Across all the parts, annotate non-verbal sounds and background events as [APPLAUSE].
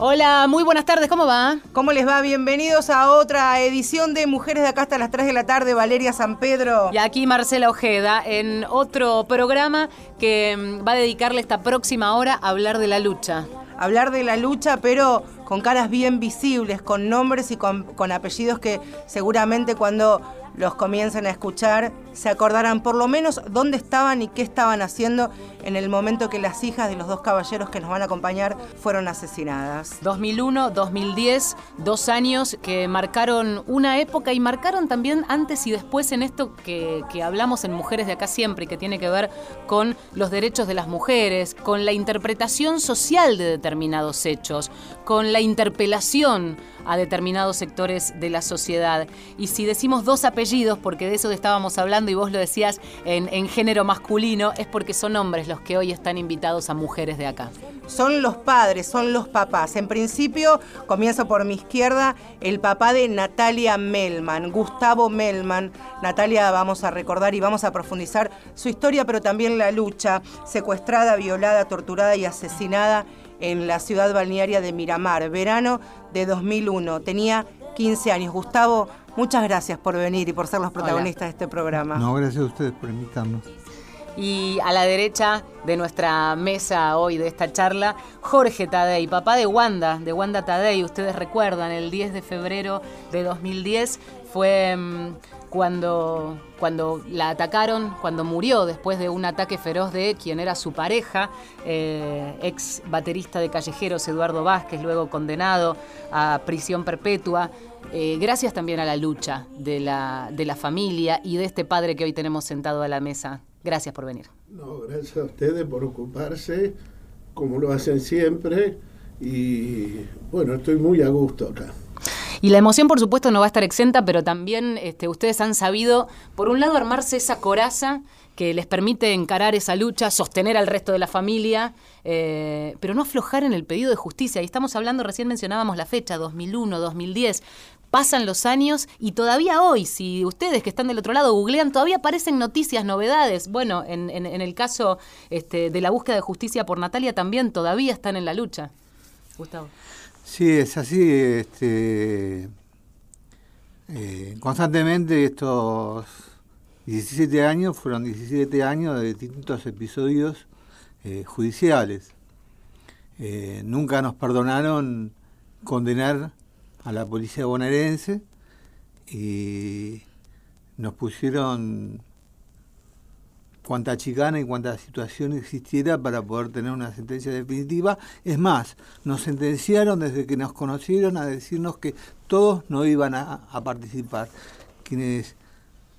Hola, muy buenas tardes, ¿cómo va? ¿Cómo les va? Bienvenidos a otra edición de Mujeres de acá hasta las 3 de la tarde, Valeria San Pedro. Y aquí Marcela Ojeda, en otro programa que mm, va a dedicarle esta próxima hora a hablar de la lucha. Hablar de la lucha, pero con caras bien visibles, con nombres y con, con apellidos que seguramente cuando los comiencen a escuchar, se acordarán por lo menos dónde estaban y qué estaban haciendo en el momento que las hijas de los dos caballeros que nos van a acompañar fueron asesinadas. 2001, 2010, dos años que marcaron una época y marcaron también antes y después en esto que, que hablamos en Mujeres de Acá Siempre y que tiene que ver con los derechos de las mujeres, con la interpretación social de determinados hechos, con la interpelación a determinados sectores de la sociedad. Y si decimos dos apellidos, porque de eso estábamos hablando y vos lo decías en, género masculino, es porque son hombres los que hoy están invitados a mujeres de acá. Son los padres, son los papás. En principio, comienzo por mi izquierda, el papá de Natalia Melman, Gustavo Melman. Natalia vamos a recordar y vamos a profundizar su historia, pero también la lucha, secuestrada, violada, torturada y asesinada en la ciudad balnearia de Miramar, verano de 2001. Tenía 15 años. Gustavo, muchas gracias por venir y por ser los protagonistas Hola. de este programa. No, gracias a ustedes por invitarnos. Y a la derecha de nuestra mesa hoy de esta charla, Jorge Tadei, papá de Wanda, de Wanda Tadei. Ustedes recuerdan, el 10 de febrero de 2010 fue mmm, cuando, cuando la atacaron, cuando murió después de un ataque feroz de quien era su pareja, eh, ex baterista de Callejeros, Eduardo Vázquez, luego condenado a prisión perpetua. Eh, gracias también a la lucha de la, de la familia y de este padre que hoy tenemos sentado a la mesa. Gracias por venir. No, gracias a ustedes por ocuparse, como lo hacen siempre, y bueno, estoy muy a gusto acá. Y la emoción, por supuesto, no va a estar exenta, pero también este, ustedes han sabido, por un lado, armarse esa coraza que les permite encarar esa lucha, sostener al resto de la familia, eh, pero no aflojar en el pedido de justicia. Y estamos hablando, recién mencionábamos la fecha, 2001, 2010. Pasan los años y todavía hoy, si ustedes que están del otro lado googlean, todavía aparecen noticias, novedades. Bueno, en, en, en el caso este, de la búsqueda de justicia por Natalia también todavía están en la lucha. Gustavo. Sí, es así. Este, eh, constantemente estos 17 años fueron 17 años de distintos episodios eh, judiciales. Eh, nunca nos perdonaron condenar a la policía bonaerense y nos pusieron cuánta chicana y cuánta situación existiera para poder tener una sentencia definitiva. Es más, nos sentenciaron desde que nos conocieron a decirnos que todos no iban a, participar. Quienes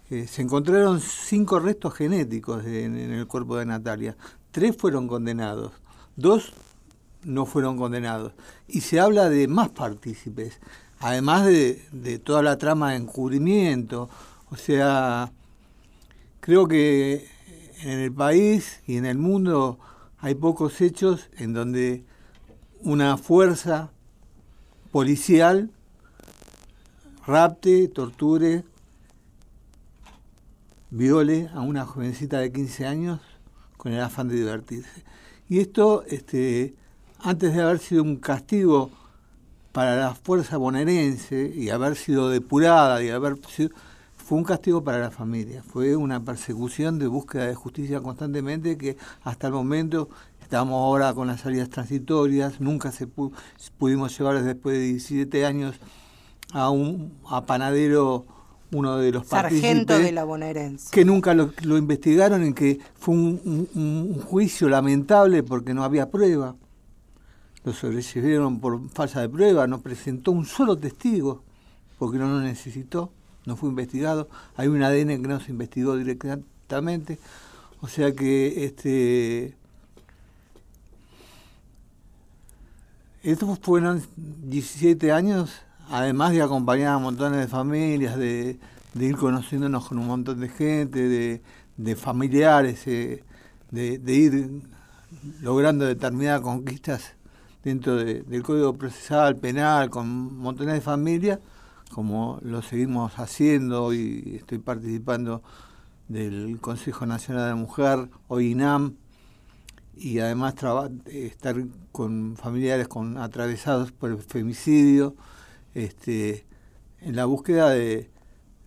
eh, se encontraron cinco restos genéticos en, el cuerpo de Natalia. Tres fueron condenados, dos no fueron condenados. Y se habla de más partícipes, además de, de toda la trama de encubrimiento. O sea, creo que en el país y en el mundo hay pocos hechos en donde una fuerza policial rapte, torture, viole a una jovencita de 15 años con el afán de divertirse. Y esto, este, antes de haber sido un castigo para la fuerza bonaerense y haber sido depurada y haber sido, fue un castigo para la familia, fue una persecución de búsqueda de justicia constantemente que hasta el momento estamos ahora con las salidas transitorias, nunca se pu pudimos llevar después de 17 años a un a panadero uno de los sargento de la bonaerense. que nunca lo, lo investigaron y que fue un, un, un, juicio lamentable porque no había prueba. Lo sobrevivieron por falsa de prueba no presentó un solo testigo porque no lo necesitó no fue investigado, hay un ADN que no se investigó directamente, o sea que este estos fueron 17 años, además de acompañar a montones de familias, de, de ir conociéndonos con un montón de gente, de, de familiares, eh, de, de, ir logrando determinadas conquistas dentro de, del Código Procesal Penal, con montones de familias, como lo seguimos haciendo y estoy participando del Consejo Nacional de la Mujer, hoy INAM, y además estar con familiares con atravesados por el femicidio, este, en la búsqueda de,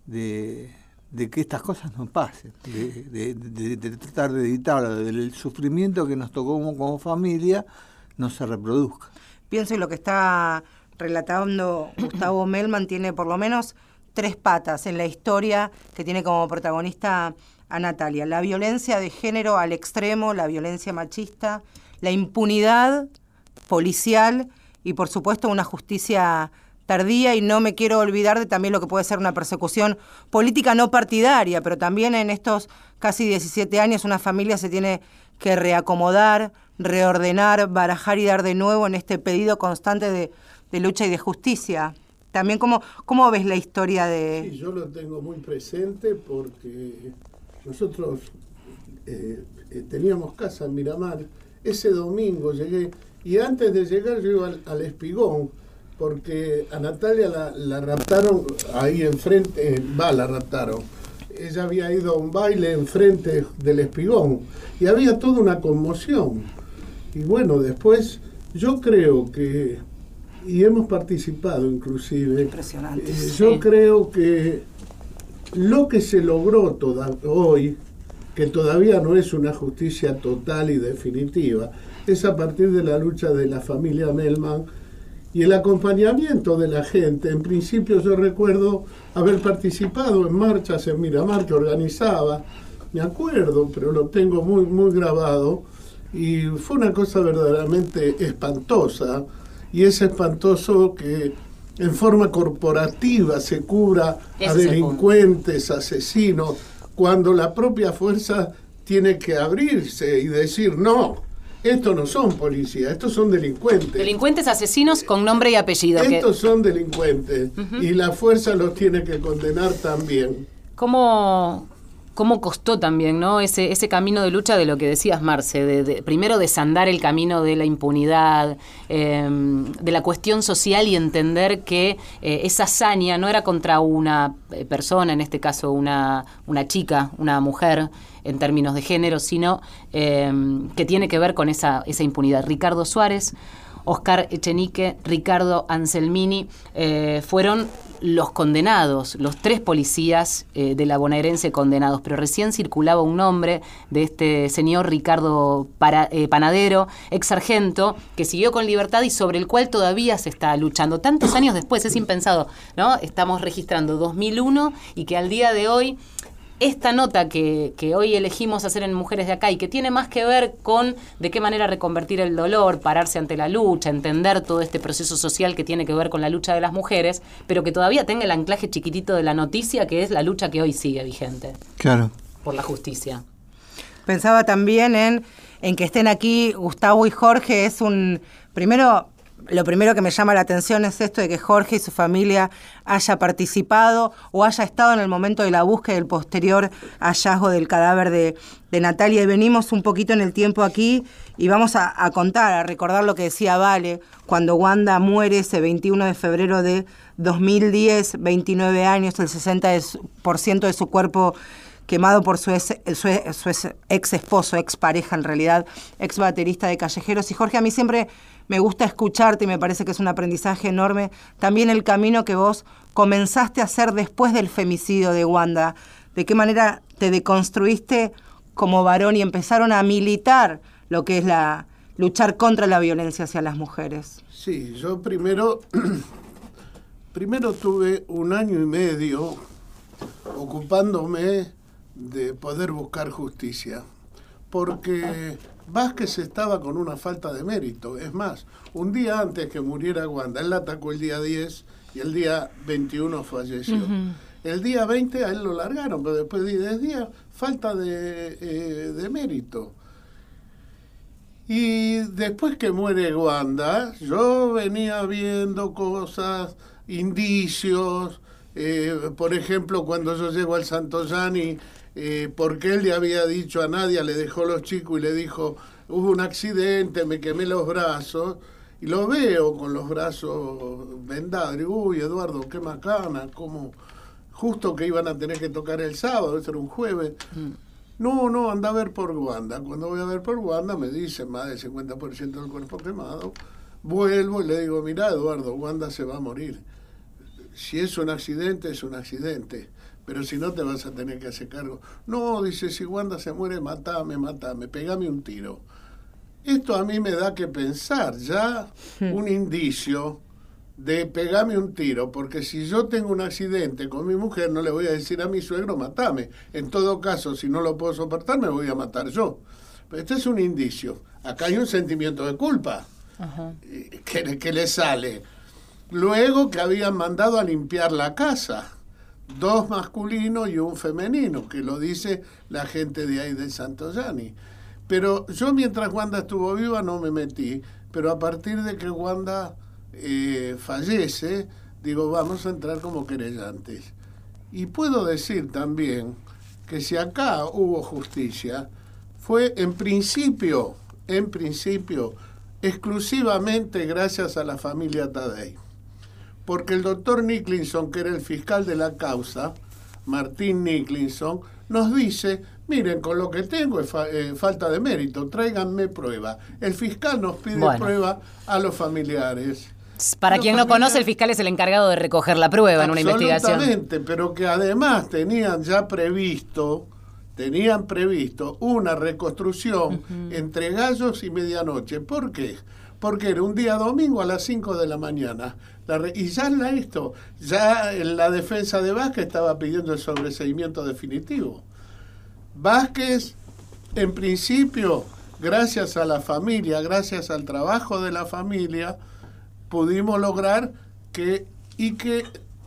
de, que estas cosas no pasen, de, tratar de evitar el sufrimiento que nos tocó como, como familia no se reproduzca. Pienso lo que está relatando Gustavo [CLEARS THROAT] Melman tiene por lo menos tres patas en la historia que tiene como protagonista a Natalia. La violencia de género al extremo, la violencia machista, la impunidad policial y por supuesto una justicia tardía y no me quiero olvidar de también lo que puede ser una persecución política no partidaria, pero también en estos casi 17 años una familia se tiene que reacomodar, reordenar, barajar y dar de nuevo en este pedido constante de, lucha y de justicia. También, ¿cómo, ¿cómo ves la historia de...? Sí, yo lo tengo muy presente porque nosotros eh, eh, teníamos casa en Miramar. Ese domingo llegué y antes de llegar yo iba al, Espigón porque a Natalia la, raptaron ahí enfrente, eh, va, la raptaron. Ella había ido a un baile enfrente del Espigón y había toda una conmoción. Y bueno, después yo creo que, y hemos participado inclusive, Impresionante, yo creo que lo que se logró hoy, que todavía no es una justicia total y definitiva, es a partir de la lucha de la familia Melman y el acompañamiento de la gente. En principio yo recuerdo haber participado en marchas en Miramar que organizaba, me acuerdo, pero lo tengo muy, muy grabado, y fue una cosa verdaderamente espantosa, y es espantoso que en forma corporativa se cubra a delincuentes, asesinos, cuando la propia fuerza tiene que abrirse y decir, no, estos no son policías, estos son delincuentes. Delincuentes asesinos con nombre y apellido. Estos son delincuentes y la fuerza los tiene que condenar también. ¿Cómo, cómo costó también ¿no? ese, ese camino de lucha de lo que decías, Marce, de, primero desandar el camino de la impunidad, em, de la cuestión social y entender que eh, esa hazaña no era contra una eh, persona, en este caso una, una chica, una mujer, en términos de género, sino em, que tiene que ver con esa, esa impunidad. Ricardo Suárez, Oscar Echenique, Ricardo Anselmini, eh, fueron los condenados, los tres policías eh, de la bonaerense condenados, pero recién circulaba un nombre de este señor Ricardo eh, Panadero, ex sargento, que siguió con libertad y sobre el cual todavía se está luchando. Tantos años después, es impensado, ¿no? Estamos registrando 2001 y que al día de hoy esta nota que, hoy elegimos hacer en Mujeres de Acá y que tiene más que ver con de qué manera reconvertir el dolor, pararse ante la lucha, entender todo este proceso social que tiene que ver con la lucha de las mujeres, pero que todavía tenga el anclaje chiquitito de la noticia, que es la lucha que hoy sigue vigente. Claro. Por la justicia. Pensaba también en, en que estén aquí Gustavo y Jorge, es un... Primero, lo primero que me llama la atención es esto de que Jorge y su familia haya participado o haya estado en el momento de la búsqueda del posterior hallazgo del cadáver de, Natalia. Y venimos un poquito en el tiempo aquí y vamos a, contar, a recordar lo que decía Vale cuando Wanda muere ese 21 de febrero de 2010, 29 años, el 60% de su cuerpo quemado por su ex, ex esposo, ex pareja en realidad, ex baterista de Callejeros. Y Jorge, a mí siempre me gusta escucharte y me parece que es un aprendizaje enorme. También el camino que vos comenzaste a hacer después del femicidio de Wanda. De qué manera te deconstruiste como varón y empezaron a militar lo que es la luchar contra la violencia hacia las mujeres. Sí, yo primero [CLEARS THROAT] primero tuve un año y medio ocupándome de poder buscar justicia, porque Vázquez estaba con una falta de mérito. Es más, un día antes que muriera Wanda, él la atacó el día 10 y el día 21 falleció. El día 20 a él lo largaron, pero después de 10 días, falta de, eh, de mérito. Y después que muere Wanda, yo venía viendo cosas, indicios, eh, por ejemplo, cuando yo llego al Santo Yani eh, porque él le había dicho a Nadia, le dejó los chicos y le dijo, hubo un accidente, me quemé los brazos, y lo veo con los brazos vendados, y uy, Eduardo, qué macana, como justo que iban a tener que tocar el sábado, ese era un jueves. Mm. No, no, anda a ver por Wanda. Cuando voy a ver por Wanda me dicen más del 50% del cuerpo quemado. Vuelvo y le digo, mira Eduardo, Wanda se va a morir. Si es un accidente, es un accidente. Pero si no, te vas a tener que hacer cargo. No, dice, si Wanda se muere, matame, matame, pegame un tiro. Esto a mí me da que pensar, ya un indicio de pegarme un tiro, porque si yo tengo un accidente con mi mujer, no le voy a decir a mi suegro, matame. En todo caso, si no lo puedo soportar, me voy a matar yo. Pero este es un indicio. Acá hay un sentimiento de culpa que, que le sale. Luego que habían mandado a limpiar la casa, dos masculinos y un femenino, que lo dice la gente de ahí de Santoyani. Pero yo mientras Wanda estuvo viva no me metí, pero a partir de que Wanda eh, fallece, digo, vamos a entrar como querellantes. Y puedo decir también que si acá hubo justicia, fue en principio, en principio, exclusivamente gracias a la familia Tadei. Porque el doctor Niclinson, que era el fiscal de la causa, Martín Niclinson, nos dice, miren, con lo que tengo es eh, falta de mérito, tráiganme prueba. El fiscal nos pide prueba a los familiares. Para quien no conoce, el fiscal es el encargado de recoger la prueba en una investigación. Absolutamente, pero que además tenían ya previsto, tenían previsto una reconstrucción entre gallos y medianoche. ¿Por qué? Porque era un día domingo a las 5 de la mañana. y ya la esto, ya en la defensa de Vázquez estaba pidiendo el sobreseimiento definitivo. Vázquez, en principio, gracias a la familia, gracias al trabajo de la familia, pudimos lograr que y que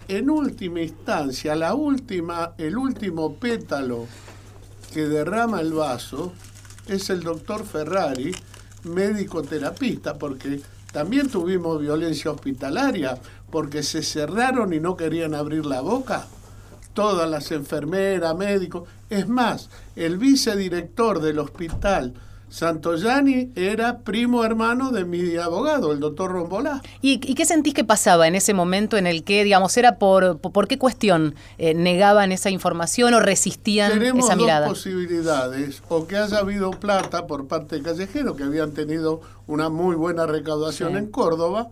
en última instancia, la última, el último pétalo que derrama el vaso es el doctor Ferrari, médico terapista, porque también tuvimos violencia hospitalaria, porque se cerraron y no querían abrir la boca. Todas las enfermeras, médicos. Es más, el vicedirector del hospital Santoyani era primo hermano de mi abogado, el doctor Rombolá. ¿Y, qué sentís que pasaba en ese momento en el que, digamos, era por, por, qué cuestión eh, negaban esa información o resistían esa mirada? Tenemos dos posibilidades, o que haya habido plata por parte de Callejero, que habían tenido una muy buena recaudación en Córdoba,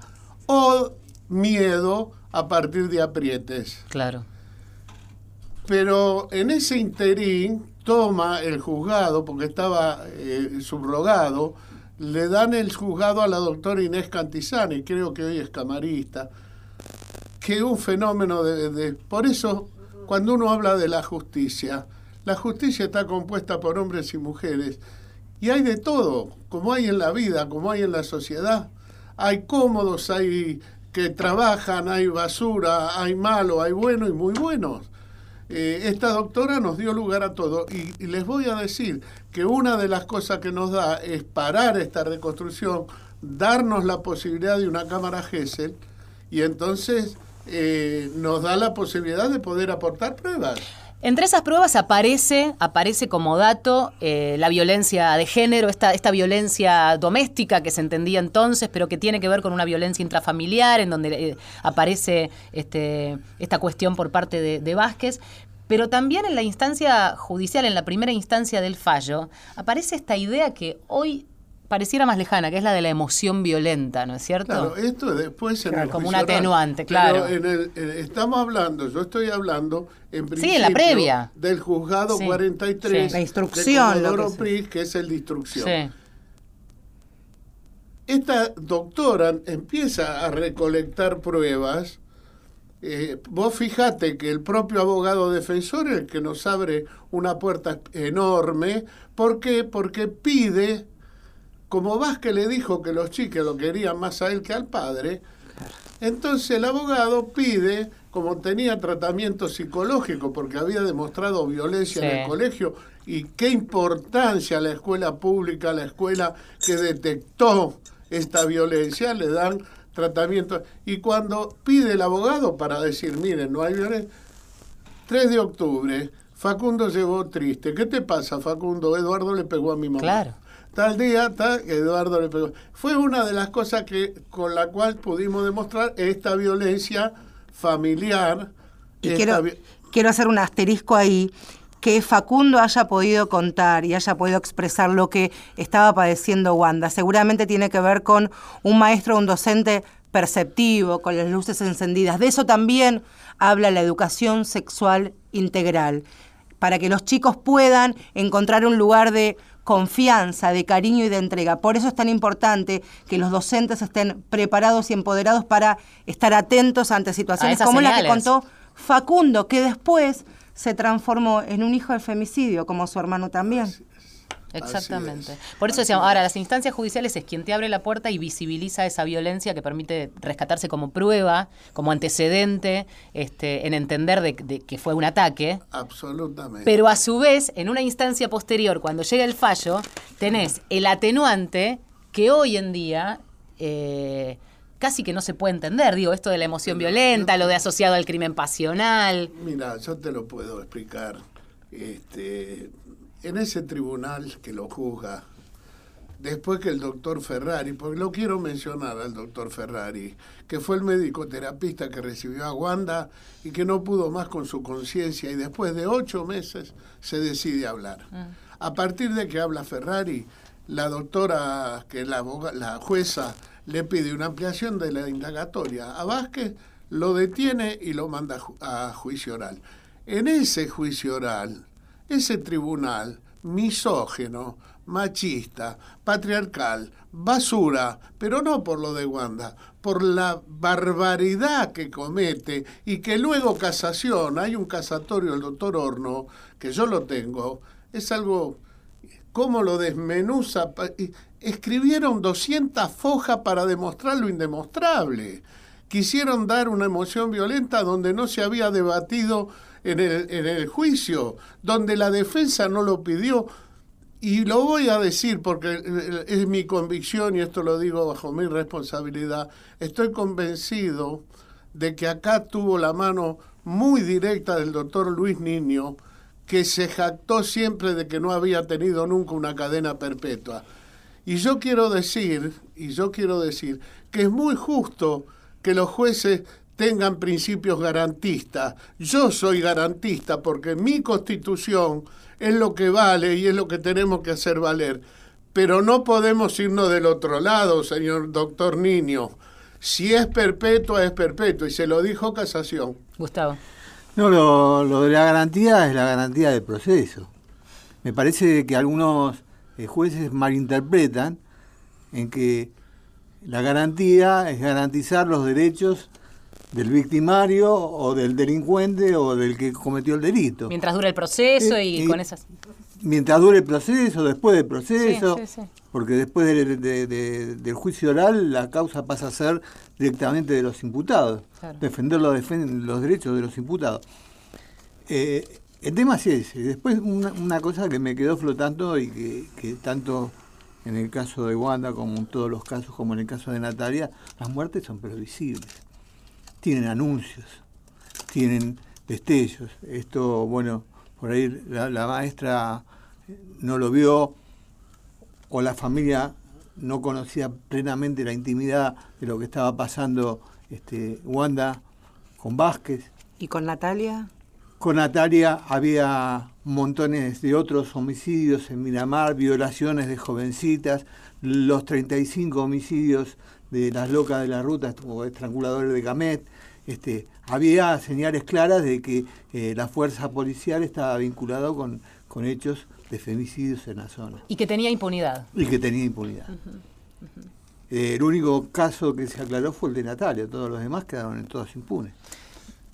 o miedo a partir de aprietes. Claro. Pero en ese interín toma el juzgado, porque estaba eh, subrogado, le dan el juzgado a la doctora Inés Cantizani, creo que hoy es camarista, que un fenómeno de, Por eso, cuando uno habla de la justicia, la justicia está compuesta por hombres y mujeres, y hay de todo, como hay en la vida, como hay en la sociedad. Hay cómodos, hay que trabajan, hay basura, hay malo, hay bueno y muy buenos. Eh, esta doctora nos dio lugar a todo y, les voy a decir que una de las cosas que nos da es parar esta reconstrucción, darnos la posibilidad de una cámara GESEL y entonces eh, nos da la posibilidad de poder aportar pruebas. Entre esas pruebas aparece, aparece como dato eh, la violencia de género, esta, esta violencia doméstica que se entendía entonces, pero que tiene que ver con una violencia intrafamiliar, en donde eh, aparece este, esta cuestión por parte de, de Vázquez. Pero también en la instancia judicial, en la primera instancia del fallo, aparece esta idea que hoy pareciera más lejana, que es la de la emoción violenta, ¿no es cierto? Claro, esto después en Como un atenuante, claro. estamos hablando, yo estoy hablando en principio sí, en la previa. del juzgado 43 la instrucción, de que es el de instrucción. Esta doctora empieza a recolectar pruebas. Eh, vos fijate que el propio abogado defensor es el que nos abre una puerta enorme. ¿Por qué? Porque pide como Vázquez le dijo que los chiques lo querían más a él que al padre, entonces el abogado pide, como tenía tratamiento psicológico porque había demostrado violencia en el colegio, y qué importancia la escuela pública, la escuela que detectó esta violencia, le dan tratamiento. Y cuando pide el abogado para decir, miren, no hay violencia, 3 de octubre, Facundo llegó triste. ¿Qué te pasa, Facundo? Eduardo le pegó a mi mamá. Claro tal día, tal, Eduardo le pegó. Fue una de las cosas que con la cual pudimos demostrar esta violencia familiar. Y quiero, quiero hacer un asterisco ahí. que Facundo haya podido contar y haya podido expresar lo que estaba padeciendo Wanda. Seguramente tiene que ver con un maestro, un docente perceptivo, con las luces encendidas. De eso también habla la educación sexual integral, para que los chicos puedan encontrar un lugar de confianza, de cariño y de entrega. Por eso es tan importante que los docentes estén preparados y empoderados para estar atentos ante situaciones como la que contó Facundo, que después se transformó en un hijo del femicidio, como su hermano también. Exactamente. Por eso decíamos, ahora las instancias judiciales es quien te abre la puerta y visibiliza esa violencia que permite rescatarse como prueba, como antecedente, este, en entender de, que fue un ataque. Absolutamente. Pero a su vez, en una instancia posterior, cuando llega el fallo, tenés el atenuante que hoy en día eh, casi que no se puede entender, digo, esto de la emoción violenta, lo de asociado al crimen pasional. Mira, yo te lo puedo explicar. Este, en ese tribunal que lo juzga, después que el doctor Ferrari, porque lo quiero mencionar al doctor Ferrari, que fue el médico terapista que recibió a Wanda y que no pudo más con su conciencia y después de ocho meses se decide hablar. Mm. A partir de que habla Ferrari, la doctora, que es la, la jueza, le pide una ampliación de la indagatoria a Vázquez, lo detiene y lo manda a juicio oral. En ese juicio oral, ese tribunal misógeno, machista, patriarcal, basura, pero no por lo de Wanda, por la barbaridad que comete y que luego casación, hay un casatorio del doctor Horno, que yo lo tengo, es algo, cómo lo desmenuza, escribieron 200 fojas para demostrar lo indemostrable. Quisieron dar una emoción violenta donde no se había debatido en el, juicio, donde la defensa no lo pidió. Y lo voy a decir porque es mi convicción y esto lo digo bajo mi responsabilidad. Estoy convencido de que acá tuvo la mano muy directa del doctor Luis Niño, que se jactó siempre de que no había tenido nunca una cadena perpetua. Y yo quiero decir, y yo quiero decir que es muy justo que los jueces tengan principios garantistas. Yo soy garantista porque mi constitución es lo que vale y es lo que tenemos que hacer valer. Pero no podemos irnos del otro lado, señor doctor Niño. Si es perpetua, es perpetua. Y se lo dijo Casación. Gustavo. No, lo, lo de la garantía es la garantía del proceso. Me parece que algunos eh, jueces malinterpretan en que la garantía es garantizar los derechos del victimario o del delincuente o del que cometió el delito. Mientras dure el proceso y, eh, con esas... Mientras dure el proceso, después del proceso, porque después del juicio oral la causa pasa a ser directamente de los imputados, defender los, los derechos de los imputados. Eh, el tema es ese. Después una, cosa que me quedó flotando y que, tanto en el caso de Wanda como en todos los casos, como en el caso de Natalia, las muertes son previsibles. Tienen anuncios, tienen destellos. Esto, bueno, por ahí la, maestra no lo vio o la familia no conocía plenamente la intimidad de lo que estaba pasando este, Wanda con Vázquez. ¿Y con Natalia? Con Natalia había montones de otros homicidios en Miramar, violaciones de jovencitas, los 35 homicidios de las locas de la ruta o estranguladores de Gamet. Este, había señales claras de que eh, la fuerza policial estaba vinculada con, con hechos de femicidios en la zona. Y que tenía impunidad. Y que tenía impunidad. Eh, el único caso que se aclaró fue el de Natalia, todos los demás quedaron en todos impunes.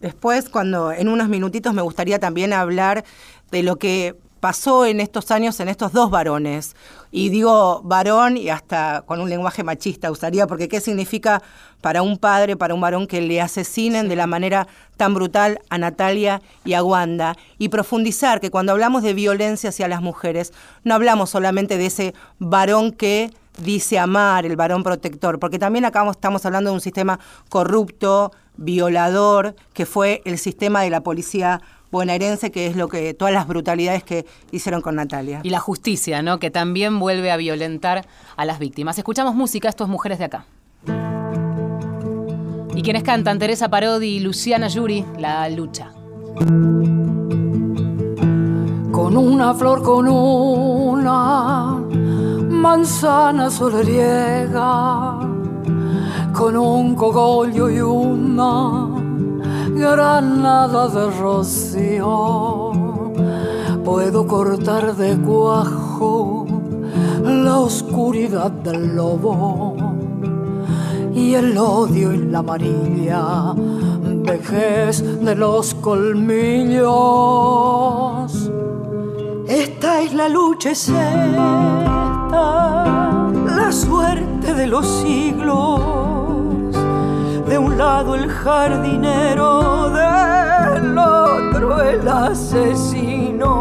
Después, cuando en unos minutitos me gustaría también hablar de lo que pasó en estos años en estos dos varones. Y digo varón y hasta con un lenguaje machista usaría, porque ¿qué significa para un padre, para un varón que le asesinen de la manera tan brutal a Natalia y a Wanda? Y profundizar que cuando hablamos de violencia hacia las mujeres, no hablamos solamente de ese varón que dice amar, el varón protector, porque también acá estamos hablando de un sistema corrupto, violador, que fue el sistema de la policía bonaerense, que es lo que todas las brutalidades que hicieron con Natalia. Y la justicia, ¿no? Que también vuelve a violentar a las víctimas. Escuchamos música, estos mujeres de acá. Y quienes cantan, Teresa Parodi y Luciana Yuri, La Lucha. con una flor, con una manzana solariega, con un cogollo y una granada de rocío. Puedo cortar de cuajo la oscuridad del lobo y el odio y la amarilla vejez de los colmillos. Esta es la lucha, la suerte de los siglos. De un lado el jardinero, del otro el asesino.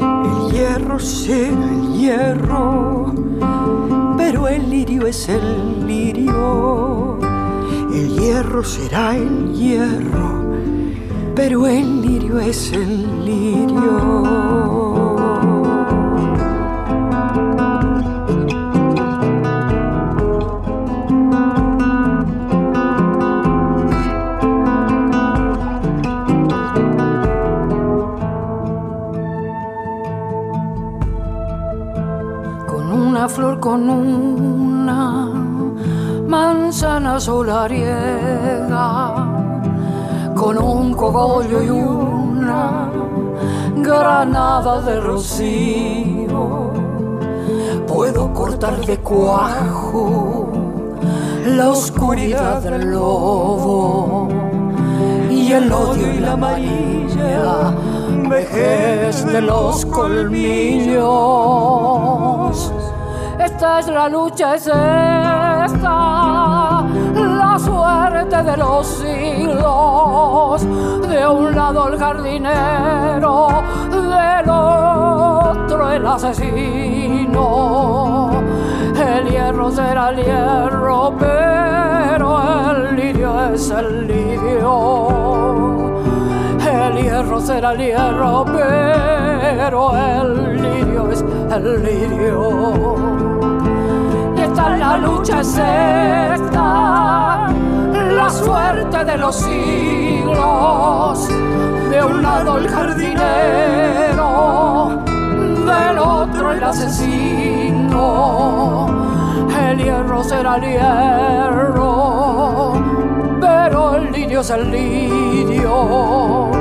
El hierro será el hierro, pero el lirio es el lirio. El hierro será el hierro, pero el lirio es el lirio. Con una manzana solariega, con un cogollo y una granada de rocío. Puedo cortar de cuajo la oscuridad del lobo y el odio y la amarilla vejez de los colmillos. Esta es la lucha, es esta, la suerte de los siglos. De un lado el jardinero, del otro el asesino. El hierro será el hierro, pero el lirio es el lirio. El hierro será el hierro, pero el lirio es el lirio. Esta es la lucha, es esta, la suerte de los siglos. De un lado el jardinero, del otro el asesino. El hierro será el hierro, pero el lirio es el lirio.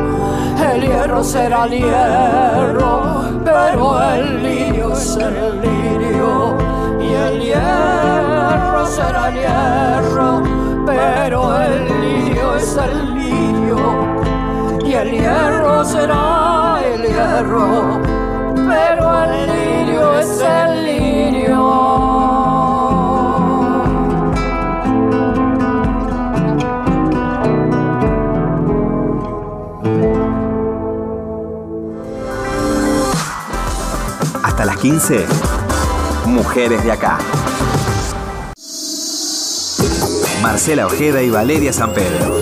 El hierro será el hierro, pero el lirio es el lirio. El hierro será el hierro, pero el lirio es el lirio. Y el hierro será el hierro, pero el lirio es el lirio. Hasta las 15, Mujeres de Acá. Marcela Ojeda y Valeria San Pedro.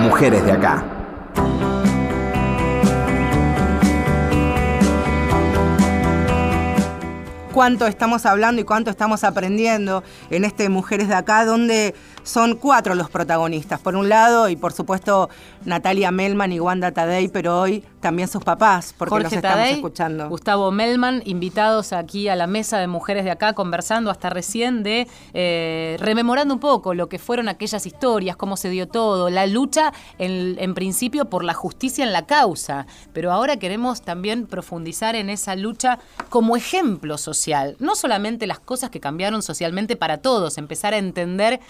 Mujeres de Acá. cuánto estamos hablando y cuánto estamos aprendiendo en este Mujeres de Acá, donde son cuatro los protagonistas. Por un lado, y por supuesto, Natalia Melman y Wanda Tadei, pero hoy también sus papás, porque Jorge los estamos Tadei, escuchando. Gustavo Melman, invitados aquí a la mesa de mujeres de acá, conversando hasta recién de, eh, rememorando un poco lo que fueron aquellas historias, cómo se dio todo, la lucha en, en principio por la justicia en la causa, pero ahora queremos también profundizar en esa lucha como ejemplo social, no solamente las cosas que cambiaron socialmente para todos, empezar a entender,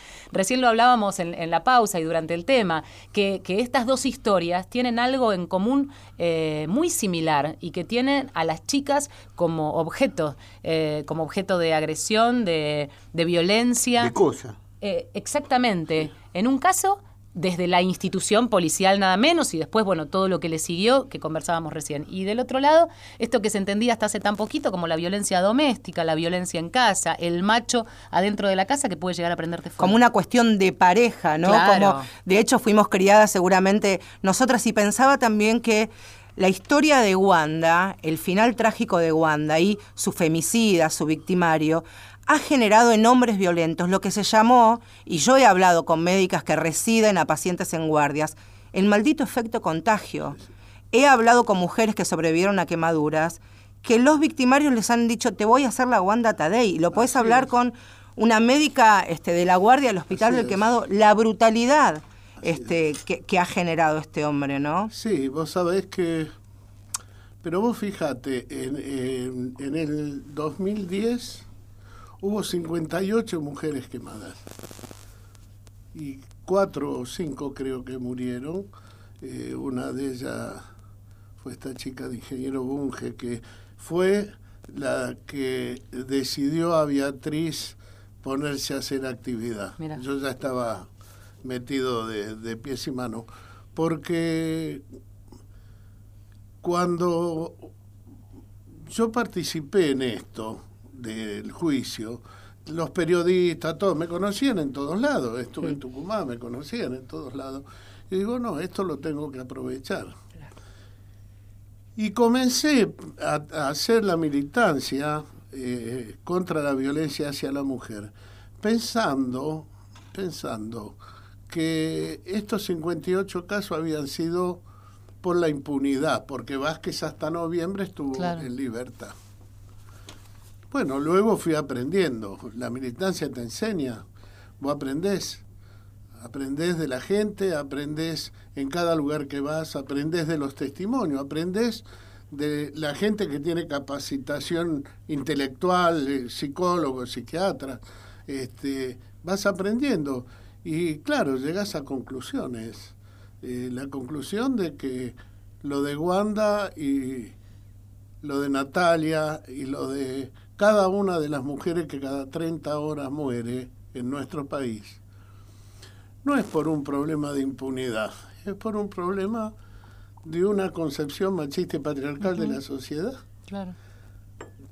recién lo hablábamos en, en la pausa y durante el tema, que, que estas dos historias tienen algo en común eh, muy similar y que tienen a las chicas como objeto, eh, como objeto de agresión, de, de violencia. De cosa. Eh, exactamente. En un caso, desde la institución policial nada menos, y después, bueno, todo lo que le siguió, que conversábamos recién. Y del otro lado, esto que se entendía hasta hace tan poquito como la violencia doméstica, la violencia en casa, el macho adentro de la casa que puede llegar a prenderte fuego. como una cuestión de pareja, ¿no? Claro. Como de hecho fuimos criadas seguramente nosotras y pensaba también que la historia de Wanda, el final trágico de Wanda y su femicida, su victimario, ha generado en hombres violentos lo que se llamó, y yo he hablado con médicas que residen a pacientes en guardias, el maldito efecto contagio. he hablado con mujeres que sobrevivieron a quemaduras, que los victimarios les han dicho, te voy a hacer la Wanda Tadei. Lo podés hablar con una médica este, de la guardia del hospital del quemado, la brutalidad este, que, ha generado este hombre, ¿no? Sí, vos sabés que... Pero vos fíjate, en, en el 2010 hubo 58 mujeres quemadas y cuatro o cinco creo que murieron. Eh, una de ellas fue esta chica de ingeniero Bunge que fue la que decidió a Beatriz ponerse a hacer actividad. Yo ya estaba metido de, de pies y manos, porque cuando yo participé en esto del juicio, los periodistas, todos me conocían en todos lados, estuve en Tucumán, me conocían en todos lados, y digo, no, esto lo tengo que aprovechar. Y comencé a, hacer la militancia eh, contra la violencia hacia la mujer, pensando, pensando que estos 58 casos habían sido por la impunidad, porque Vázquez hasta noviembre estuvo en libertad. Bueno, luego fui aprendiendo. La militancia te enseña. Vos aprendés. Aprendés de la gente, aprendés en cada lugar que vas, aprendés de los testimonios, aprendés de la gente que tiene capacitación intelectual, eh, psicólogo, psiquiatra. Este, vas aprendiendo. Y claro, llegas a conclusiones. Eh, la conclusión de que lo de Wanda y lo de Natalia y lo de cada una de las mujeres que cada 30 horas muere en nuestro país, no es por un problema de impunidad, es por un problema de una concepción machista y patriarcal de la sociedad. Claro.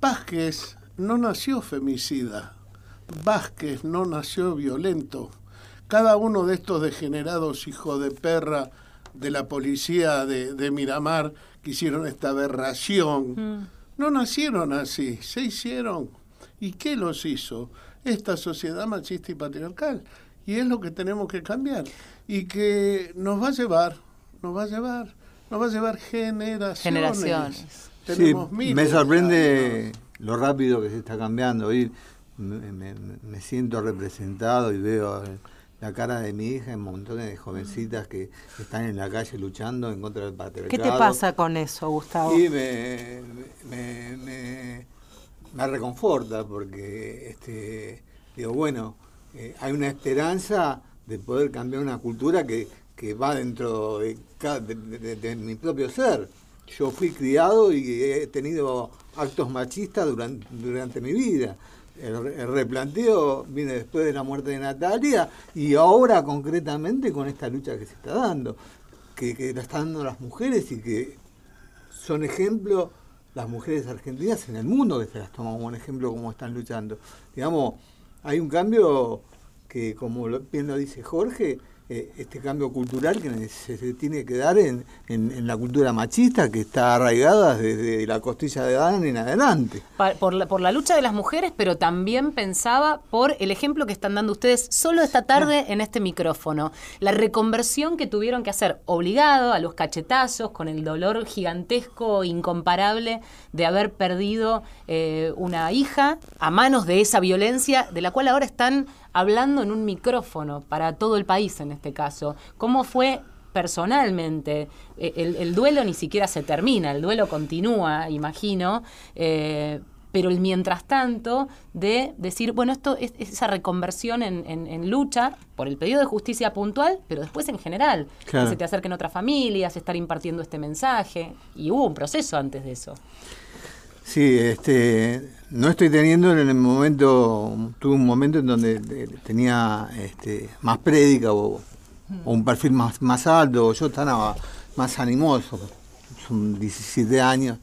Vázquez no nació femicida, Vázquez no nació violento. Cada uno de estos degenerados hijos de perra de la policía de, Miramar que hicieron esta aberración, mm. No nacieron así, se hicieron. ¿Y qué los hizo? Esta sociedad machista y patriarcal. Y es lo que tenemos que cambiar. Y que nos va a llevar, nos va a llevar, nos va a llevar generaciones. Generaciones. me sorprende lo rápido que se está cambiando. Y me, siento representado y veo la cara de mi hija en montones de jovencitas que están en la calle luchando en contra del patriarcado. ¿Qué te pasa con eso, Gustavo? Y me, me, me, reconforta porque este, digo, bueno, eh, hay una esperanza de poder cambiar una cultura que, que va dentro de, de, mi propio ser. Yo fui criado y he tenido actos machistas durante, durante mi vida el, replanteo viene después de la muerte de Natalia y ahora concretamente con esta lucha que se está dando, que, que la están dando las mujeres y que son ejemplo las mujeres argentinas en el mundo que se las toman como un ejemplo cómo están luchando. Digamos, hay un cambio que, como bien lo dice Jorge, este cambio cultural que se, tiene que dar en, la cultura machista que está arraigada desde la costilla de Adán en adelante. Por la, por la lucha de las mujeres, pero también pensaba por el ejemplo que están dando ustedes solo esta tarde en este micrófono. La reconversión que tuvieron que hacer obligado a los cachetazos, con el dolor gigantesco, incomparable de haber perdido eh, una hija a manos de esa violencia, de la cual ahora están hablando en un micrófono para todo el país en este caso. ¿Cómo fue personalmente? E, el, duelo ni siquiera se termina, el duelo continúa, imagino. Eh, pero el mientras tanto de decir, bueno, esto es, esa reconversión en, lucha por el pedido de justicia puntual, pero después en general, que se te acerquen otras familias, estar impartiendo este mensaje, y hubo un proceso antes de eso. Sí, este, no estoy teniendo en el momento, tuve un momento en donde tenía este, más prédica o, un perfil más, alto, yo estaba más animoso, son 17 años,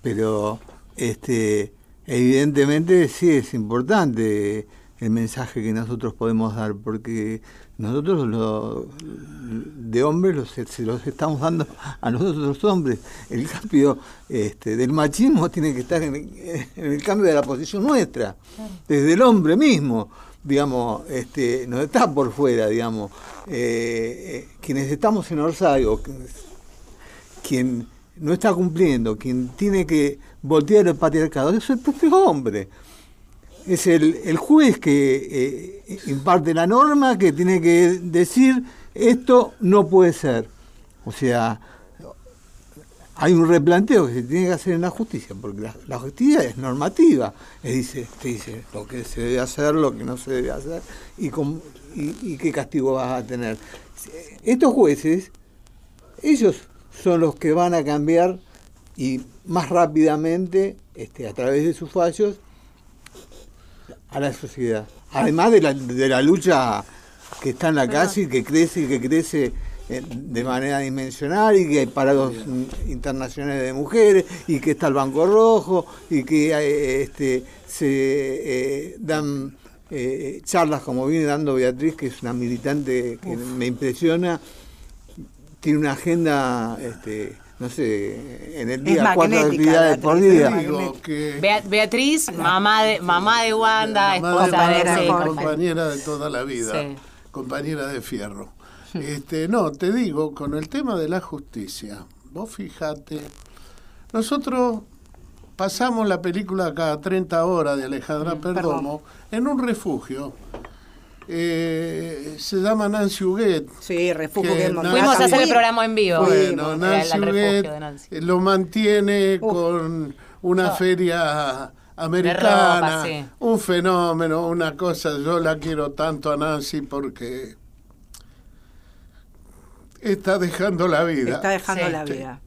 pero este, evidentemente sí es importante el mensaje que nosotros podemos dar, porque nosotros lo, de hombres los, se los estamos dando a nosotros los hombres. El cambio este, del machismo tiene que estar en, el cambio de la posición nuestra, desde el hombre mismo, digamos, este, no está por fuera, digamos. Eh, eh, quienes estamos en Orsay, quien no está cumpliendo, quien tiene que voltear el patriarcado, es el propio hombre. Es el, el juez que eh, imparte la norma, que tiene que decir esto no puede ser. O sea, hay un replanteo que se tiene que hacer en la justicia, porque la, justicia es normativa, es dice, te dice lo que se debe hacer, lo que no se debe hacer y, con- y qué castigo vas a tener. Estos jueces, ellos son los que van a cambiar y más rápidamente, este, a través de sus fallos, a la sociedad. Además de la, de la lucha que está en la calle y que crece y que crece eh, de manera dimensional y que hay parados internacionales de mujeres y que está el Banco Rojo y que eh, este, se eh, dan eh, charlas como viene dando Beatriz, que es una militante que me impresiona, tiene una agenda, este, no sé, en el día cuatro actividades por día. que Beatriz, mamá de, mamá de Wanda, mamá esposa de, compañera sí, de compañera. compañera de toda la vida, Sí. compañera de fierro. Este, no, te digo, con el tema de la justicia, vos fíjate, nosotros pasamos la película cada 30 horas de Alejandra Perdomo en un refugio. Eh, se llama Nancy Huguet. Sí, refugio Que Nancy- Fuimos a hacer el programa en vivo. Bueno, Nancy Huguet Nancy. eh, lo mantiene Uf. con una feria americana, ropa, sí. un fenómeno, una cosa. Yo la quiero tanto a Nancy porque está dejando la vida. Está dejando Sí. la vida.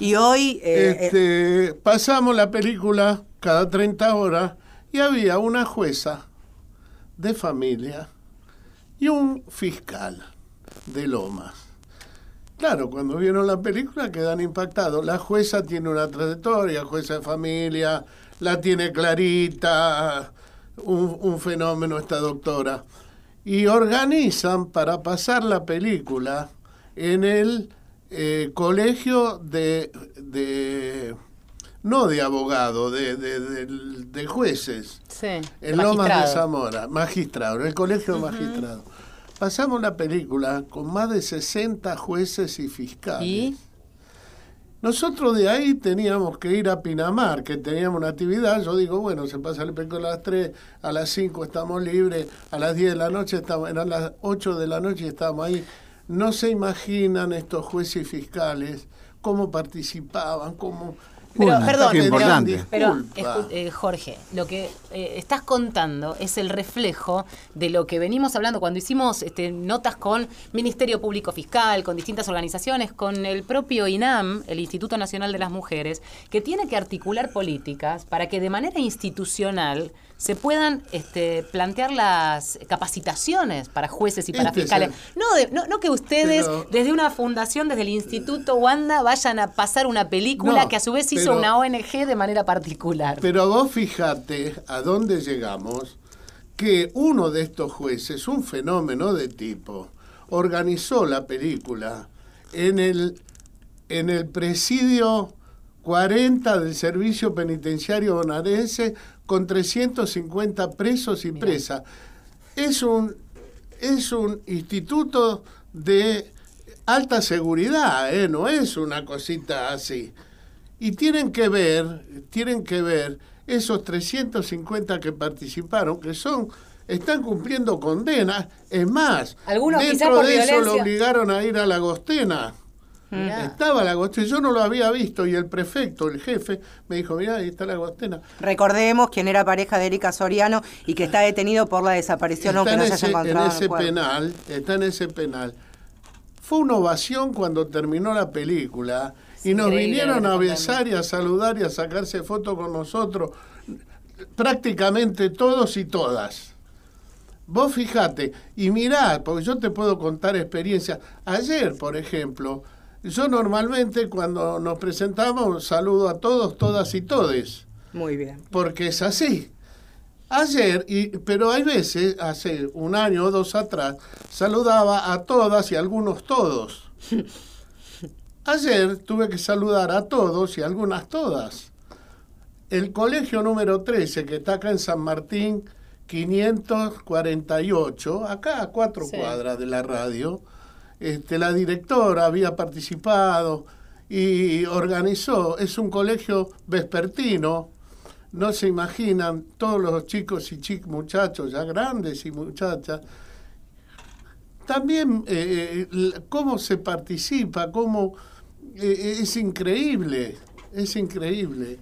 Y hoy eh, eh, Este, pasamos la película cada 30 horas y había una jueza de familia y un fiscal de Lomas. Claro, cuando vieron la película quedan impactados. La jueza tiene una trayectoria, jueza de familia, la tiene clarita, un, un fenómeno esta doctora. Y organizan para pasar la película en el eh, colegio de, de- no de abogado, de, de- de- de jueces. Sí, En Lomas de. Zamora, magistrado, en el colegio de magistrado. Pasamos la película con más de 60 jueces y fiscales. ¿Y? Nosotros de ahí teníamos que ir a Pinamar, que teníamos una actividad. Yo digo, bueno, se pasa el película a las 3, a las 5 estamos libres, a las 10 de la noche estamos, eran las 8 de la noche y estábamos ahí. No se imaginan estos jueces y fiscales cómo participaban, cómo... Pero, perdón, pero- escu- eh, Jorge, lo que eh, estás contando es el reflejo de lo que venimos hablando cuando hicimos este, notas con Ministerio Público Fiscal, con distintas organizaciones, con el propio INAM, el Instituto Nacional de las Mujeres, que tiene que articular políticas para que de manera institucional se puedan este, plantear las capacitaciones para jueces y para Este es fiscales. el- No, de- no, no que ustedes, Pero- desde una fundación, desde el Instituto Wanda, vayan a pasar una película No, que a su vez hizo pero- una ONG de manera particular. Pero vos fíjate a dónde llegamos, que uno de estos jueces, un fenómeno de tipo, organizó la película en el, en el presidio 40 del Servicio Penitenciario Bonaerense con 350 presos y presas. Es un, es un instituto de alta seguridad, ¿eh? no es una cosita así. Y tienen que ver, tienen que ver esos 350 que participaron, que son, están cumpliendo condenas. Es más, Algunos dentro por de eso lo obligaron a ir a la Agostena. Mirá. Estaba la Agostena, yo no lo había visto y el prefecto, el jefe, me dijo, mirá, ahí está la Agostena. recordemos quién era pareja de Erika Soriano y que está detenido por la desaparición, está aunque en no se ese, haya encontrado. en ese penal, está en ese penal. Fue una ovación cuando terminó la película y nos increíble vinieron a besar y a saludar y a sacarse fotos con nosotros, prácticamente todos y todas. Vos fijate, y mirá, porque yo te puedo contar experiencias. Ayer, por ejemplo, yo normalmente cuando nos presentamos saludo a todos, todas y todes Muy bien. porque es así. Ayer, y, pero hay veces, hace un año o dos atrás, saludaba a todas y a algunos todos. [LAUGHS] Ayer tuve que saludar a todos y a algunas todas. El colegio número 13, que está acá en San Martín, 548, acá a cuatro Sí. cuadras de la radio, este, la directora había participado y organizó, es un colegio vespertino, no se imaginan todos los chicos y chicos, muchachos ya grandes y muchachas, también eh, eh, cómo se participa, cómo eh, es increíble, es increíble.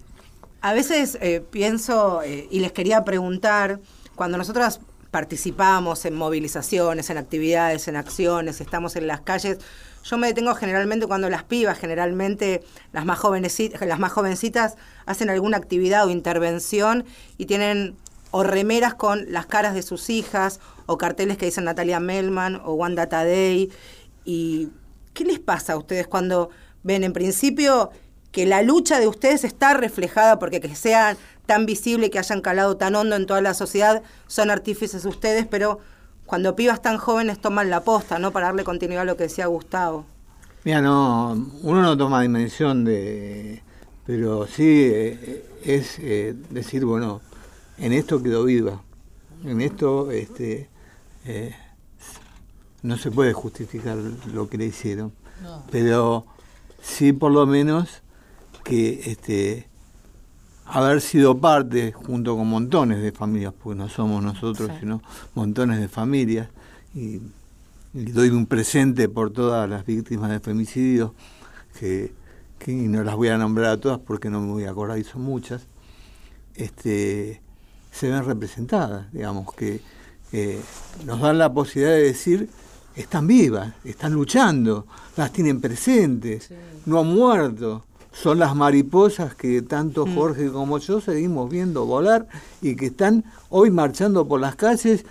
A veces pienso y les quería preguntar, cuando nosotras participamos en movilizaciones, en actividades, en acciones, estamos en las calles, yo me detengo generalmente cuando las pibas, generalmente las más, jovencitas, las más jovencitas, hacen alguna actividad o intervención y tienen o remeras con las caras de sus hijas o carteles que dicen Natalia Melman o Wanda Tadei. ¿Y qué les pasa a ustedes cuando ven en principio que la lucha de ustedes está reflejada porque que sean tan visible, que hayan calado tan hondo en toda la sociedad, son artífices ustedes, pero cuando pibas tan jóvenes toman la posta, ¿no? Para darle continuidad a lo que decía Gustavo. Mira, no, uno no toma dimensión de, pero sí eh, es eh, decir, bueno, en esto quedó viva, en esto, este, eh, no se puede justificar lo que le hicieron, pero sí por lo menos que, este, haber sido parte, junto con montones de familias, porque no somos nosotros, sino montones de familias, y, doy un presente por todas las víctimas de femicidio, que, no las voy a nombrar a todas porque no me voy a acordar, y son muchas, este, se ven representadas, digamos, que nos dan la posibilidad de decir, están vivas, están luchando, las tienen presentes, no han muerto son las mariposas que tanto mm. Jorge como yo seguimos viendo volar y que están hoy marchando por las calles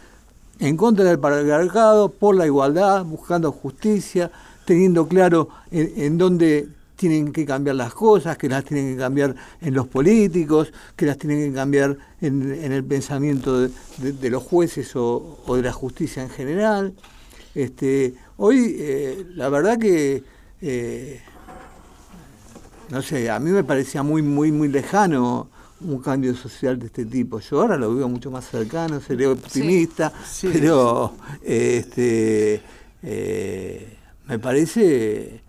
en contra del patriarcado, por la igualdad, buscando justicia, teniendo claro en, dónde tienen que cambiar las cosas, que las tienen que cambiar en los políticos, que las tienen que cambiar en, el pensamiento de, los jueces o, de la justicia en general. Este, hoy, eh, la verdad que eh, no sé, a mí me parecía muy, muy, muy lejano un cambio social de este tipo. Yo ahora lo veo mucho más cercano, seré optimista, pero este, eh, me parece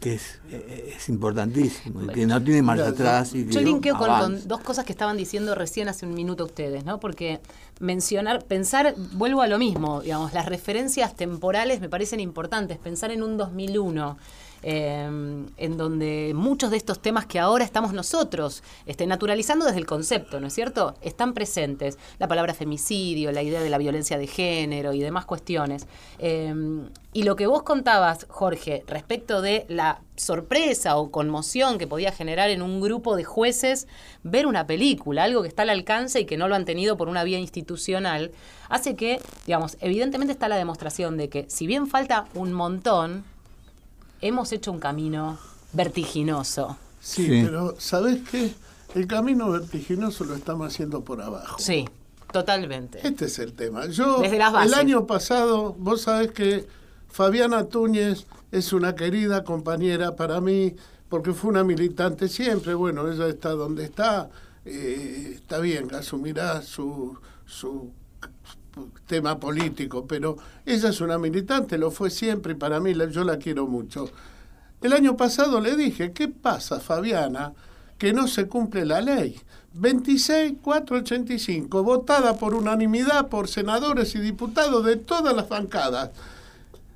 que es, es importantísimo y que no tiene marcha atrás. Y Yo linkeo con, dos cosas que estaban diciendo recién hace un minuto ustedes, ¿no? Porque mencionar, pensar, vuelvo a lo mismo, digamos, las referencias temporales me parecen importantes. Pensar en un 2001 Em, en donde muchos de estos temas que ahora estamos nosotros este, naturalizando desde el concepto, ¿no es cierto?, están presentes. La palabra femicidio, la idea de la violencia de género y demás cuestiones. Em, y lo que vos contabas, Jorge, respecto de la sorpresa o conmoción que podía generar en un grupo de jueces ver una película, algo que está al alcance y que no lo han tenido por una vía institucional, hace que, digamos, evidentemente está la demostración de que si bien falta un montón, hemos hecho un camino vertiginoso. Sí, pero ¿sabes qué? El camino vertiginoso lo estamos haciendo por abajo. Sí, totalmente. Este es el tema. Yo, el año pasado, vos sabés que Fabiana Túñez es una querida compañera para mí, porque fue una militante siempre. Bueno, ella está donde está, eh, está bien, asumirá su, su tema político, pero ella es una militante, lo fue siempre y para mí yo la quiero mucho. El año pasado le dije, ¿qué pasa, Fabiana? Que no se cumple la ley. 26.485, votada por unanimidad por senadores y diputados de todas las bancadas.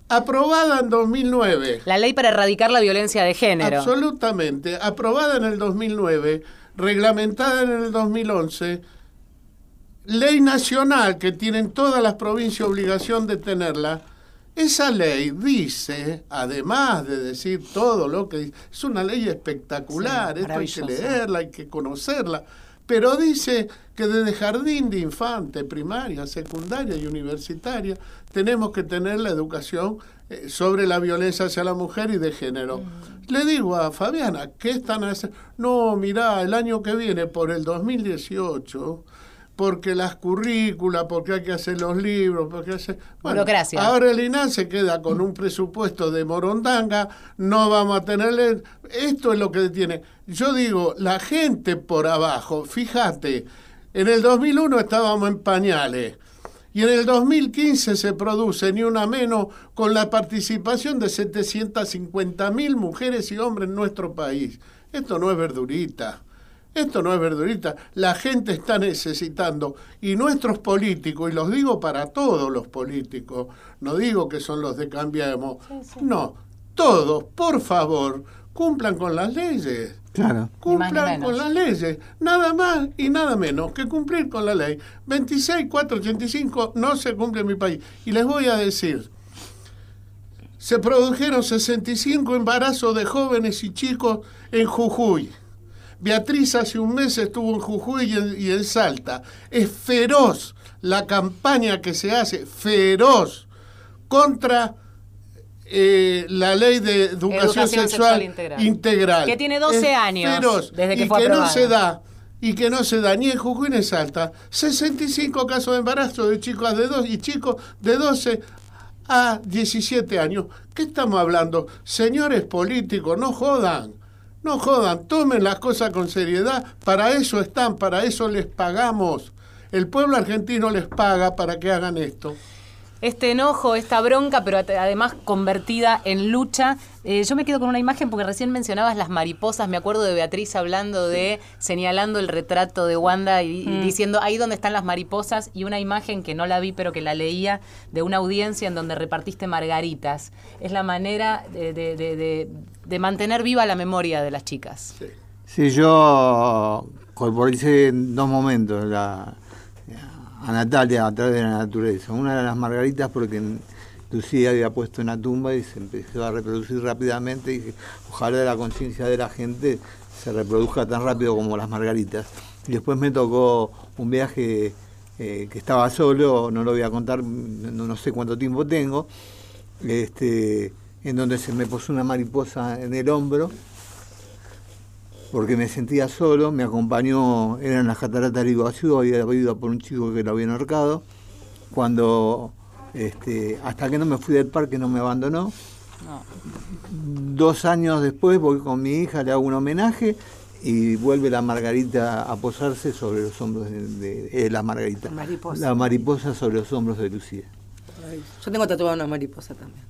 Aprobada en 2009. La ley para erradicar la violencia de género. Absolutamente. Aprobada en el 2009, reglamentada en el 2011 ley nacional que tienen todas las provincias obligación de tenerla, esa ley dice, además de decir todo lo que dice, es una ley espectacular, esto hay que leerla, hay que conocerla, pero dice que desde jardín de infante, primaria, secundaria y universitaria tenemos que tener la educación eh, sobre la violencia hacia la mujer y de género. Mm. Le digo a Fabiana, ¿qué están haciendo? No, mirá, el año que viene, por el 2018, porque las currículas, porque hay que hacer los libros, porque hacer... Bueno, gracias. Ahora el INAN se queda con un presupuesto de morondanga, no vamos a tenerle... Esto es lo que tiene. Yo digo, la gente por abajo, fíjate, en el 2001 estábamos en pañales Y en el 2015 se produce ni una menos con la participación de 750 mil mujeres y hombres en nuestro país. Esto no es verdurita. Esto no es verdurita. La gente está necesitando. Y nuestros políticos, y los digo para todos los políticos, no digo que son los de Cambiemos, no, todos, por favor, cumplan con las leyes. Claro. Cumplan con las leyes. Nada más y nada menos que cumplir con la ley. 26.485 no se cumple en mi país. Y les voy a decir, se produjeron 65 embarazos de jóvenes y chicos en Jujuy. Beatriz hace un mes estuvo en Jujuy y en, y en Salta. Es feroz la campaña que se hace, feroz, contra eh, la ley de educación, Educación sexual, sexual integral. integral. Que tiene 12 Es años feroz, desde que y fue que no se da y que no se da ni en Jujuy ni en Salta. 65 casos de embarazo de chicos de dos y chicos de 12 a 17 años. ¿Qué estamos hablando? Señores políticos, no jodan. No jodan, tomen las cosas con seriedad. Para eso están, para eso les pagamos. El pueblo argentino les paga para que hagan esto. Este enojo, esta bronca, pero además convertida en lucha. Eh, yo me quedo con una imagen porque recién mencionabas las mariposas. Me acuerdo de Beatriz hablando de, señalando el retrato de Wanda y, y diciendo ahí donde están las mariposas. Y una imagen que no la vi, pero que la leía, de una audiencia en donde repartiste margaritas. Es la manera de, de- de- de- de mantener viva la memoria de las chicas. Sí, yo corporicé en dos momentos la, a Natalia a través de la naturaleza. Una de las margaritas porque Lucía había puesto en la tumba y se empezó a reproducir rápidamente y ojalá la conciencia de la gente se reproduzca tan rápido como las margaritas. Y después me tocó un viaje eh, que estaba solo, no lo voy a contar, no, no sé cuánto tiempo tengo, este, en donde se me posó una mariposa en el hombro porque me sentía solo, me acompañó, eran las cataratas de Iguazú, había ido por un chico que lo habían ahorcado, cuando, este, hasta que no me fui del parque no me abandonó. Dos años después voy con mi hija, le hago un homenaje y vuelve la margarita a posarse sobre los hombros de, de- eh, la margarita. Mariposa. La mariposa sobre los hombros de Lucía. Yo tengo tatuada una mariposa también.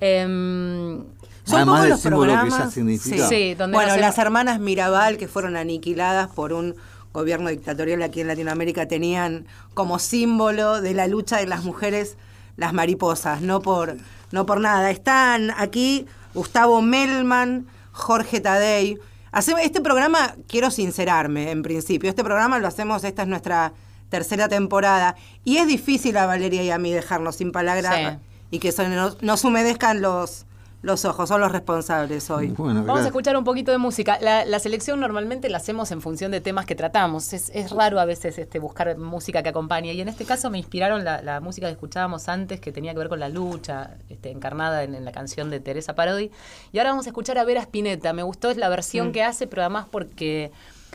Em, Son Además como del los símbolo que ella significa. Sí, donde bueno, no se- las hermanas Mirabal, que fueron aniquiladas por un gobierno dictatorial aquí en Latinoamérica, tenían como símbolo de la lucha de las mujeres las mariposas, no por, no por nada. Están aquí Gustavo Melman, Jorge Tadei. Hace- Este programa, quiero sincerarme en principio, este programa lo hacemos, esta es nuestra tercera temporada, y es difícil a Valeria y a mí dejarnos sin palabras Sí. y que se nos, nos humedezcan los, los ojos, son los responsables hoy. Bueno, Vamos a escuchar un poquito de música. La, la selección normalmente la hacemos en función de temas que tratamos. Es, es raro a veces este, buscar música que acompañe. Y en este caso me inspiraron la, la música que escuchábamos antes, que tenía que ver con la lucha, este, encarnada en, en la canción de Teresa Parodi. Y ahora vamos a escuchar a Vera Spinetta. Me gustó la versión que hace, pero además porque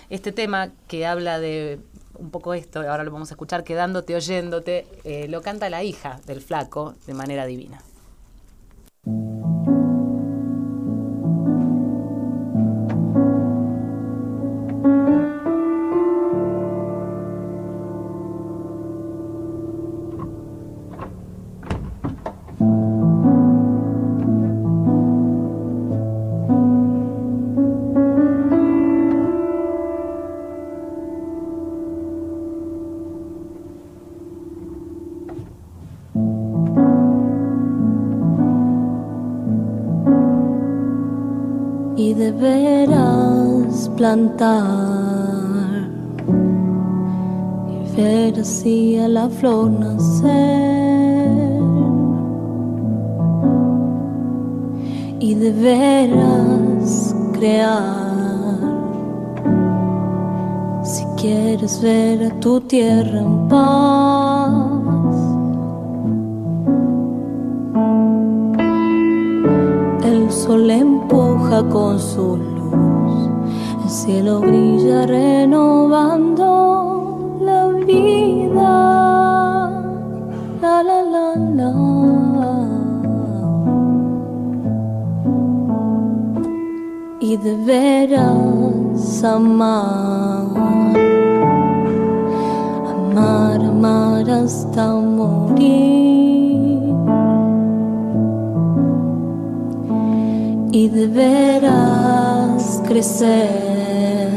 este tema que habla de un poco esto, ahora lo vamos a escuchar, quedándote, oyéndote, eh, lo canta la hija del flaco de manera divina. Plantar y ver así a la flor nacer. Y deberás crear. Si quieres ver a tu tierra en paz. El sol empuja con su cielo brilla renovando la vida. La la la la. Y deberás amar, amar, amar. hasta morir y deberás crecer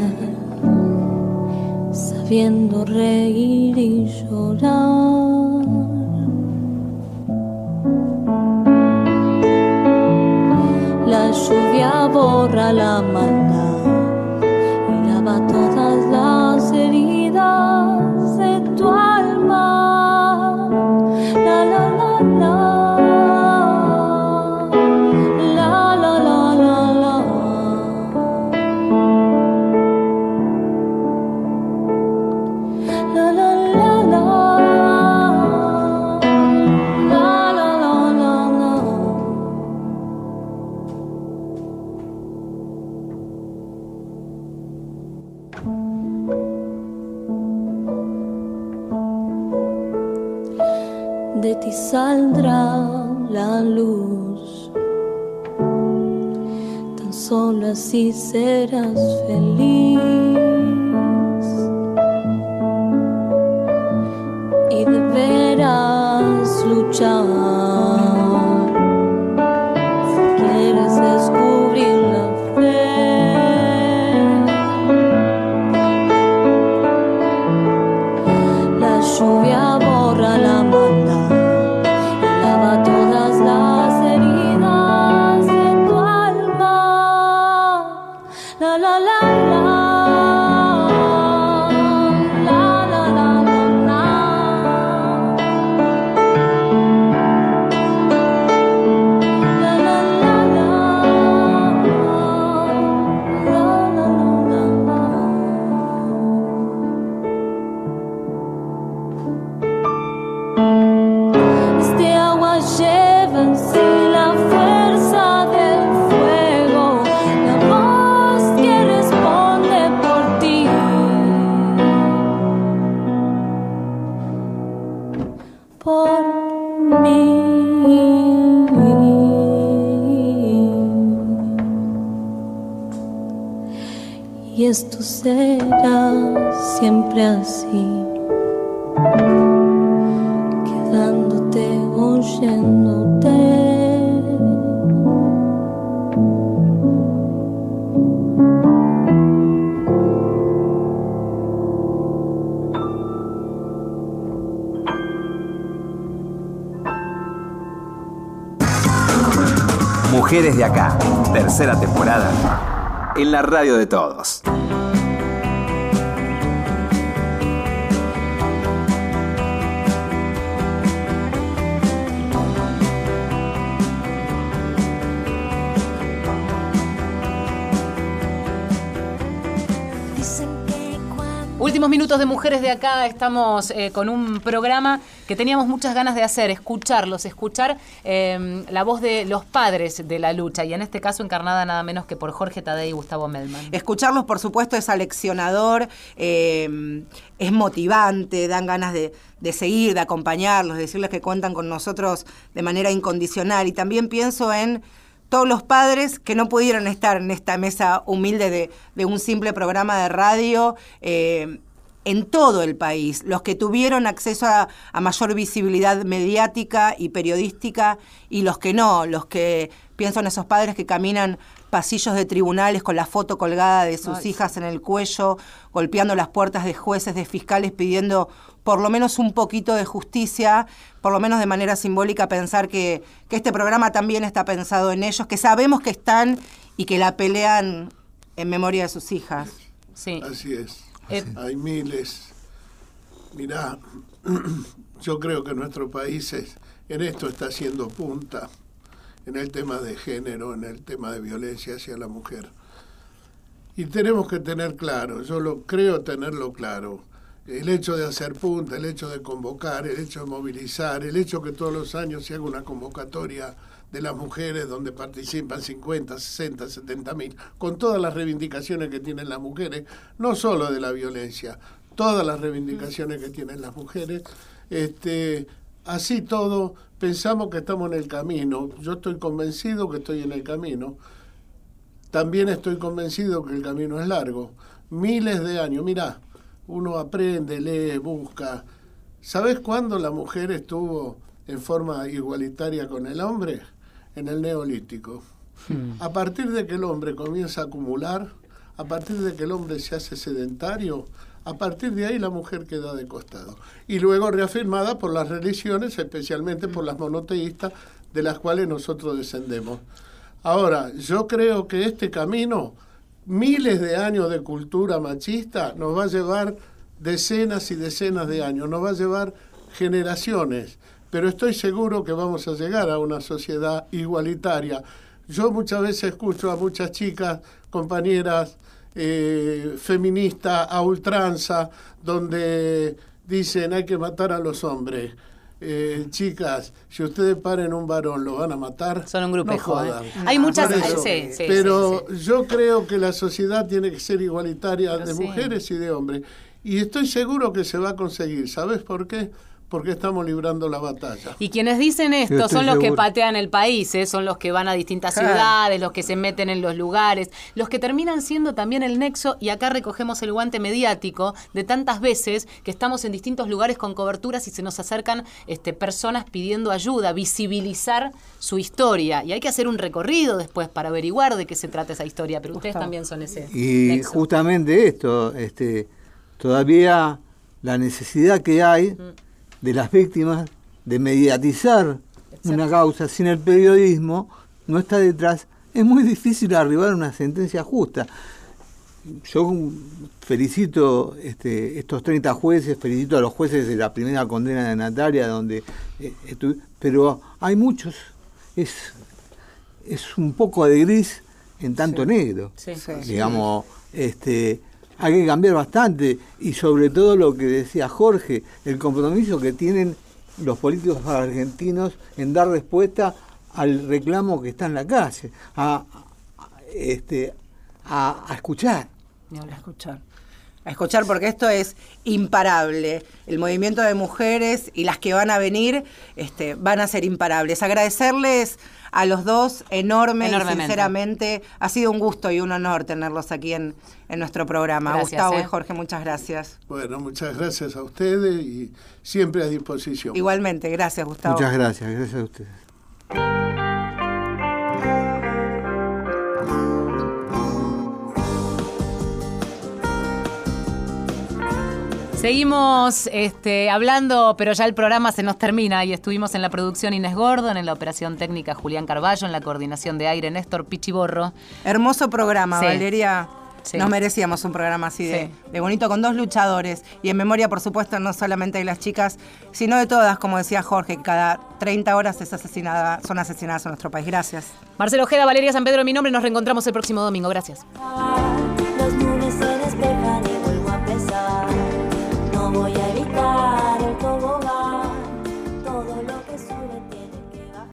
sabiendo reír y llorar. La lluvia borra la maldad saldrá la luz. Tan solo así serás feliz. Y deberás luchar. La la la así quedándote oyéndote. Mujeres de acá, tercera temporada, en la radio de todos. Últimos minutos de Mujeres de Acá, estamos eh, con un programa que teníamos muchas ganas de hacer, escucharlos, escuchar eh, la voz de los padres de la lucha, y en este caso encarnada nada menos que por Jorge Tadei y Gustavo Melman. Escucharlos, por supuesto, es aleccionador, eh, es motivante, dan ganas de, seguir, de acompañarlos, de decirles que cuentan con nosotros de manera incondicional. Y también pienso en todos los padres que no pudieron estar en esta mesa humilde de, un simple programa de radio. eh, en todo el país, los que tuvieron acceso a, a mayor visibilidad mediática y periodística y los que no, los que pienso en esos padres que caminan pasillos de tribunales con la foto colgada de sus Ay, hijas en el cuello, golpeando las puertas de jueces, de fiscales, pidiendo por lo menos un poquito de justicia, por lo menos de manera simbólica pensar que, que este programa también está pensado en ellos, que sabemos que están y que la pelean en memoria de sus hijas. Sí. Así es. Eh, Hay miles. Mirá, [CLEARS THROAT] yo creo que nuestro país es- en esto está haciendo punta, en el tema de género, en el tema de violencia hacia la mujer. Y tenemos que tener claro, yo lo creo tenerlo claro, el hecho de hacer punta, el hecho de convocar, el hecho de movilizar, el hecho que todos los años se haga una convocatoria de las mujeres donde participan 50, 60, 70 mil, con todas las reivindicaciones que tienen las mujeres, no solo de la violencia, todas las reivindicaciones que tienen las mujeres, este, así todo pensamos que estamos en el camino. Yo estoy convencido que estoy en el camino. También estoy convencido que el camino es largo. Miles de años. Mirá, uno aprende, lee, busca. ¿Sabes cuándo la mujer estuvo en forma igualitaria con el hombre? En el neolítico. A partir de que el hombre comienza a acumular, a partir de que el hombre se hace sedentario, a partir de ahí la mujer queda de costado. Y luego reafirmada por las religiones, especialmente por las monoteístas, de las cuales nosotros descendemos. Ahora, yo creo que este camino, miles de años de cultura machista, nos va a llevar decenas y decenas de años, nos va a llevar generaciones, pero estoy seguro que vamos a llegar a una sociedad igualitaria. Yo muchas veces escucho a muchas chicas, compañeras eh, feministas a ultranza, donde dicen hay que matar a los hombres. Eh, chicas, si ustedes paren un varón, ¿lo van a matar? Son un grupejo, No ¿eh? jodan. Hay muchas- eso. sí, sí, Pero sí, yo creo que la sociedad tiene que ser igualitaria Pero de mujeres y de hombres. Y estoy seguro que se va a conseguir. ¿Sabes por qué? Porque estamos librando la batalla. Y quienes dicen esto son los que patean el país, ¿eh? son los que van a distintas Claro. ciudades, los que se meten en los lugares, los que terminan siendo también el nexo, y acá recogemos el guante mediático de tantas veces que estamos en distintos lugares con coberturas y se nos acercan este, personas pidiendo ayuda, visibilizar su historia. Y hay que hacer un recorrido después para averiguar de qué se trata esa historia, pero ustedes también son ese Y nexo. justamente esto, este, todavía la necesidad que hay de las víctimas de mediatizar una causa sin el periodismo no está detrás. Es muy difícil arribar a una sentencia justa. Yo felicito este, estos 30 jueces, felicito a los jueces de la primera condena de Natalia, donde eh, pero hay muchos. Es, es un poco de gris en tanto negro Sí. Sí. digamos, este, hay que cambiar bastante y sobre todo lo que decía Jorge, el compromiso que tienen los políticos argentinos en dar respuesta al reclamo que está en la calle, a, a- este, a, a escuchar. A escuchar. A escuchar porque esto es imparable. El movimiento de mujeres y las que van a venir este, van a ser imparables. Agradecerles a los dos enorme y sinceramente. Ha sido un gusto y un honor tenerlos aquí en, en nuestro programa. Gracias, Gustavo ¿eh? y Jorge, muchas gracias. Bueno, muchas gracias a ustedes y siempre a disposición. Igualmente, gracias Gustavo. Muchas gracias, gracias a ustedes. Seguimos este, hablando, pero ya el programa se nos termina y estuvimos en la producción Inés Gordon, en la operación técnica Julián Carballo, en la coordinación de aire Néstor Pichiborro. Hermoso programa, Sí. Valeria. Sí. Nos merecíamos un programa así de, Sí. de bonito con dos luchadores y en memoria, por supuesto, no solamente de las chicas, sino de todas, como decía Jorge, que cada 30 horas es asesinada, son asesinadas en nuestro país. Gracias. Marcelo Ojeda, Valeria San Pedro, mi nombre, nos reencontramos el próximo domingo. Gracias. voy a evitar el tobogán.